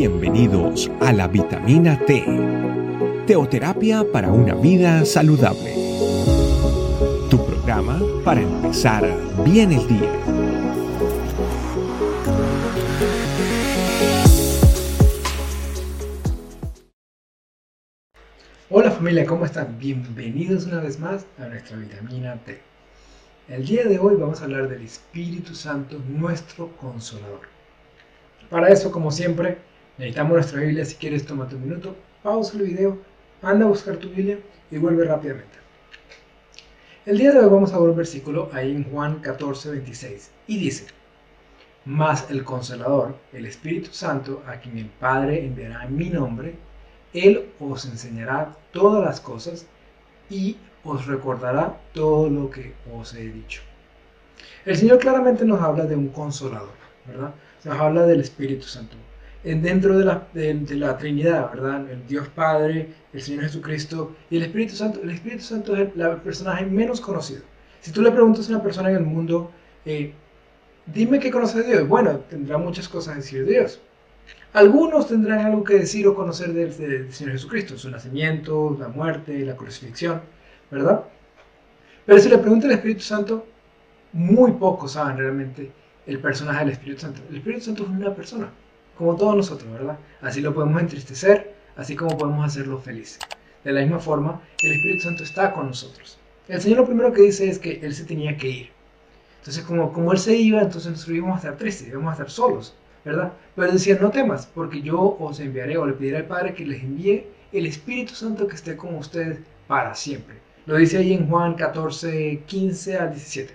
Bienvenidos a la vitamina T, teoterapia para una vida saludable. Tu programa para empezar bien el día. Hola familia, ¿cómo están? Bienvenidos una vez más a nuestra vitamina T. El día de hoy vamos a hablar del Espíritu Santo, nuestro consolador. Para eso, como siempre, necesitamos nuestra Biblia. Si quieres, tómate un minuto, pausa el video, anda a buscar tu Biblia y vuelve rápidamente. El día de hoy vamos a ver un versículo ahí en Juan 14, 26 y dice, Mas el consolador, el Espíritu Santo, a quien el Padre enviará en mi nombre, Él os enseñará todas las cosas y os recordará todo lo que os he dicho. El Señor claramente nos habla de un consolador, ¿verdad? Nos habla del Espíritu Santo. Dentro de la, de, la Trinidad, ¿verdad? El Dios Padre, el Señor Jesucristo y el Espíritu Santo. El Espíritu Santo es el, personaje menos conocido. Si tú le preguntas a una persona en el mundo, eh, dime qué conoce de Dios, bueno, tendrá muchas cosas que decir de Dios. Algunos tendrán algo que decir o conocer del, del Señor Jesucristo, su nacimiento, la muerte, la crucifixión. ¿verdad? Pero si le pregunta al Espíritu Santo, muy pocos saben realmente el personaje del Espíritu Santo. El Espíritu Santo es una persona, como todos nosotros, ¿verdad? Así lo podemos entristecer, así como podemos hacerlo feliz. De la misma forma, el Espíritu Santo está con nosotros. El Señor lo primero que dice es que Él se tenía que ir. Entonces, como, como Él se iba, entonces nosotros íbamos a estar tristes, íbamos a estar solos, ¿verdad? Pero Él decía, no temas, porque yo os enviaré o le pediré al Padre que les envíe el Espíritu Santo que esté con ustedes para siempre. Lo dice ahí en Juan 14, 15 al 17.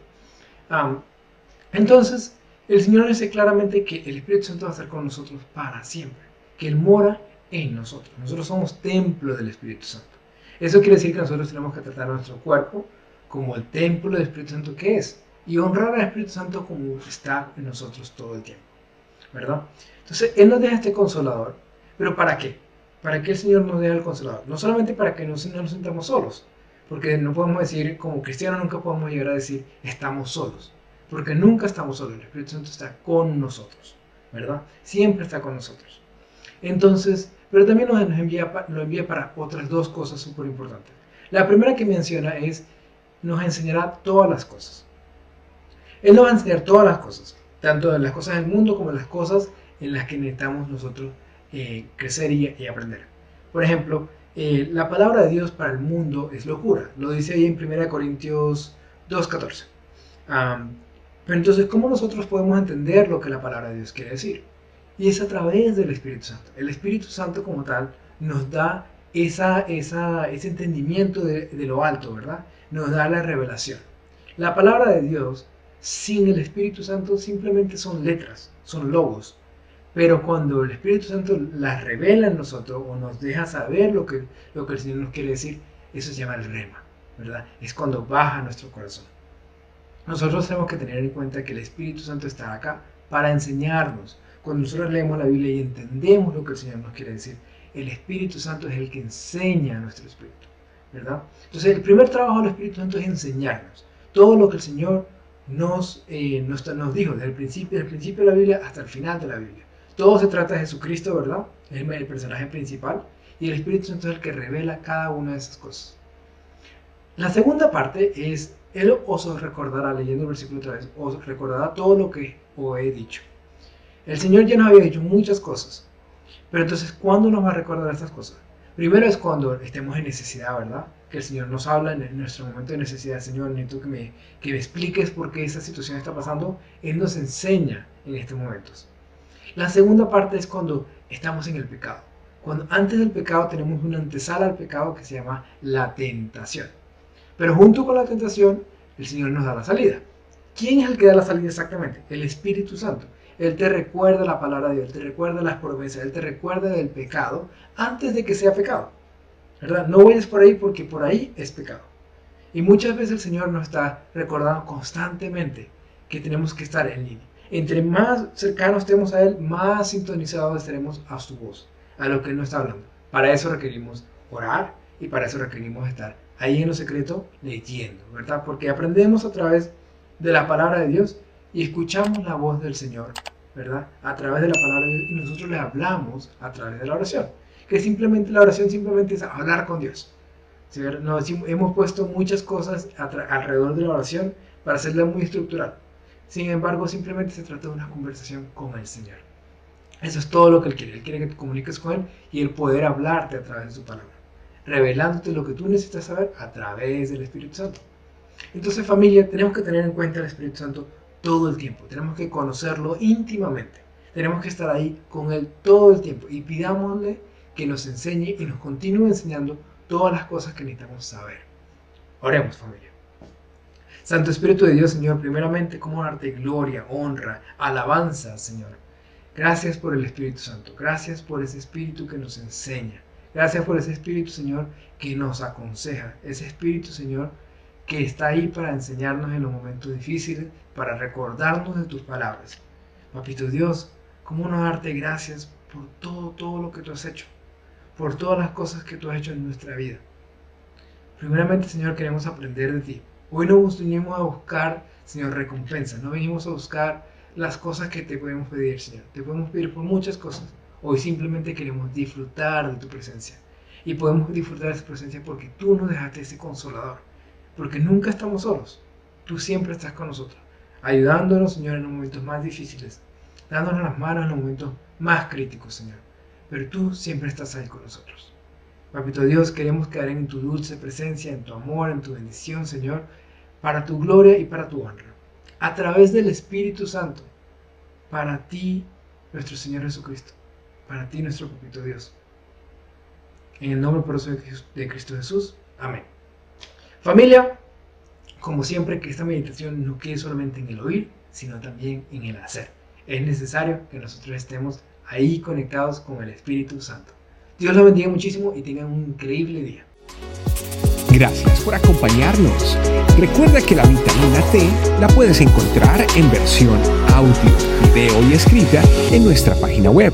entonces, el Señor dice claramente que el Espíritu Santo va a estar con nosotros para siempre, que Él mora en nosotros. Nosotros somos templo del Espíritu Santo. Eso quiere decir que nosotros tenemos que tratar nuestro cuerpo como el templo del Espíritu Santo que es y honrar al Espíritu Santo como está en nosotros todo el tiempo. ¿Verdad? Entonces, Él nos deja este consolador, pero ¿para qué? ¿Para qué el Señor nos deja el consolador? No solamente para que no nos sintamos solos, porque no podemos decir, como cristianos nunca podemos llegar a decir, estamos solos. Porque nunca estamos solos. El Espíritu Santo está con nosotros. ¿Verdad? Siempre está con nosotros. Entonces, pero también nos, envía, envía para otras dos cosas súper importantes. La primera que menciona es, nos enseñará todas las cosas. Él nos va a enseñar todas las cosas. Tanto las cosas del mundo como las cosas en las que necesitamos nosotros eh, crecer y, aprender. Por ejemplo, eh, la palabra de Dios para el mundo es locura. Lo dice ahí en 1 Corintios 2.14. pero entonces, ¿cómo nosotros podemos entender lo que la palabra de Dios quiere decir? Y es a través del Espíritu Santo. El Espíritu Santo como tal nos da esa, ese entendimiento de, de lo alto, ¿verdad? Nos da la revelación. La palabra de Dios sin el Espíritu Santo simplemente son letras, son logos, pero cuando el Espíritu Santo las revela en nosotros o nos deja saber lo que, lo que el Señor nos quiere decir, eso se llama el rema, ¿verdad? Es cuando baja nuestro corazón. Nosotros tenemos que tener en cuenta que el Espíritu Santo está acá para enseñarnos. Cuando nosotros leemos la Biblia y entendemos lo que el Señor nos quiere decir, el Espíritu Santo es el que enseña a nuestro espíritu, ¿verdad? Entonces, el primer trabajo del Espíritu Santo es enseñarnos todo lo que el Señor nos, eh, nos, nos dijo desde el principio, el principio de la Biblia hasta el final de la Biblia. Todo se trata de Jesucristo, ¿verdad? Es el personaje principal. Y el Espíritu Santo es el que revela cada una de esas cosas. La segunda parte es, Él os recordará, leyendo el versículo otra vez, os recordará todo lo que os he dicho. El Señor ya nos había dicho muchas cosas. Pero entonces, ¿cuándo nos va a recordar estas cosas? Primero es cuando estemos en necesidad, ¿verdad? Que el Señor nos habla en nuestro momento de necesidad. Señor, necesito que me, que me expliques por qué esta situación está pasando. Él nos enseña en estos momentos. La segunda parte es cuando estamos en el pecado. Cuando antes del pecado tenemos una antesala al pecado que se llama la tentación. Pero junto con la tentación, el Señor nos da la salida. ¿Quién es el que da la salida exactamente? El Espíritu Santo. Él te recuerda la palabra de Dios, te recuerda las promesas, Él te recuerda del pecado antes de que sea pecado. ¿Verdad? No vayas por ahí porque por ahí es pecado. Y muchas veces el Señor nos está recordando constantemente que tenemos que estar en línea. Entre más cercanos estemos a Él, más sintonizados estaremos a su voz, a lo que Él nos está hablando. Para eso requerimos orar y para eso requerimos estar ahí en lo secreto leyendo, ¿verdad? Porque aprendemos a través de la palabra de Dios y escuchamos la voz del Señor ¿verdad? A través de la palabra de Dios y nosotros le hablamos a través de la oración. Que simplemente la oración simplemente es hablar con Dios. Hemos puesto muchas cosas alrededor de la oración para hacerla muy estructural. Sin embargo, simplemente se trata de una conversación con el Señor. Eso es todo lo que Él quiere. Él quiere que te comuniques con Él y el poder hablarte a través de su palabra. Revelándote lo que tú necesitas saber a través del Espíritu Santo. Entonces familia, tenemos que tener en cuenta el Espíritu Santo todo el tiempo. Tenemos que conocerlo íntimamente. Tenemos que estar ahí con Él todo el tiempo y pidámosle que nos enseñe y nos continúe enseñando todas las cosas que necesitamos saber. Oremos familia. Santo Espíritu de Dios, Señor, primeramente, ¿cómo darte gloria, honra, alabanza, Señor? Gracias por el Espíritu Santo. Gracias por ese Espíritu que nos enseña. Gracias por ese Espíritu, Señor, que nos aconseja. Ese Espíritu, Señor, que está ahí para enseñarnos en los momentos difíciles, para recordarnos de tus palabras. Papito Dios, ¿cómo no darte gracias por todo, todo lo que tú has hecho? Por todas las cosas que tú has hecho en nuestra vida. Primeramente, Señor, queremos aprender de ti. Hoy no venimos a buscar, Señor, recompensa. No venimos a buscar las cosas que te podemos pedir, Señor. Te podemos pedir por muchas cosas. Hoy simplemente queremos disfrutar de tu presencia. Y podemos disfrutar de esa presencia porque tú nos dejaste ese consolador porque nunca estamos solos. Tú siempre estás con nosotros, ayudándonos, Señor, en los momentos más difíciles, dándonos las manos en los momentos más críticos, Señor. Pero tú siempre estás ahí con nosotros. Papito Dios, queremos quedar en tu dulce presencia, en tu amor, en tu bendición, Señor, para tu gloria y para tu honra. A través del Espíritu Santo, para ti, nuestro Señor Jesucristo, para ti, nuestro Papito Dios. En el nombre de Cristo Jesús. Amén. Familia, como siempre que esta meditación no quede solamente en el oír, sino también en el hacer. Es necesario que nosotros estemos ahí conectados con el Espíritu Santo. Dios los bendiga muchísimo y tengan un increíble día. Gracias por acompañarnos. Recuerda que la vitamina T la puedes encontrar en versión audio, video y escrita en nuestra página web,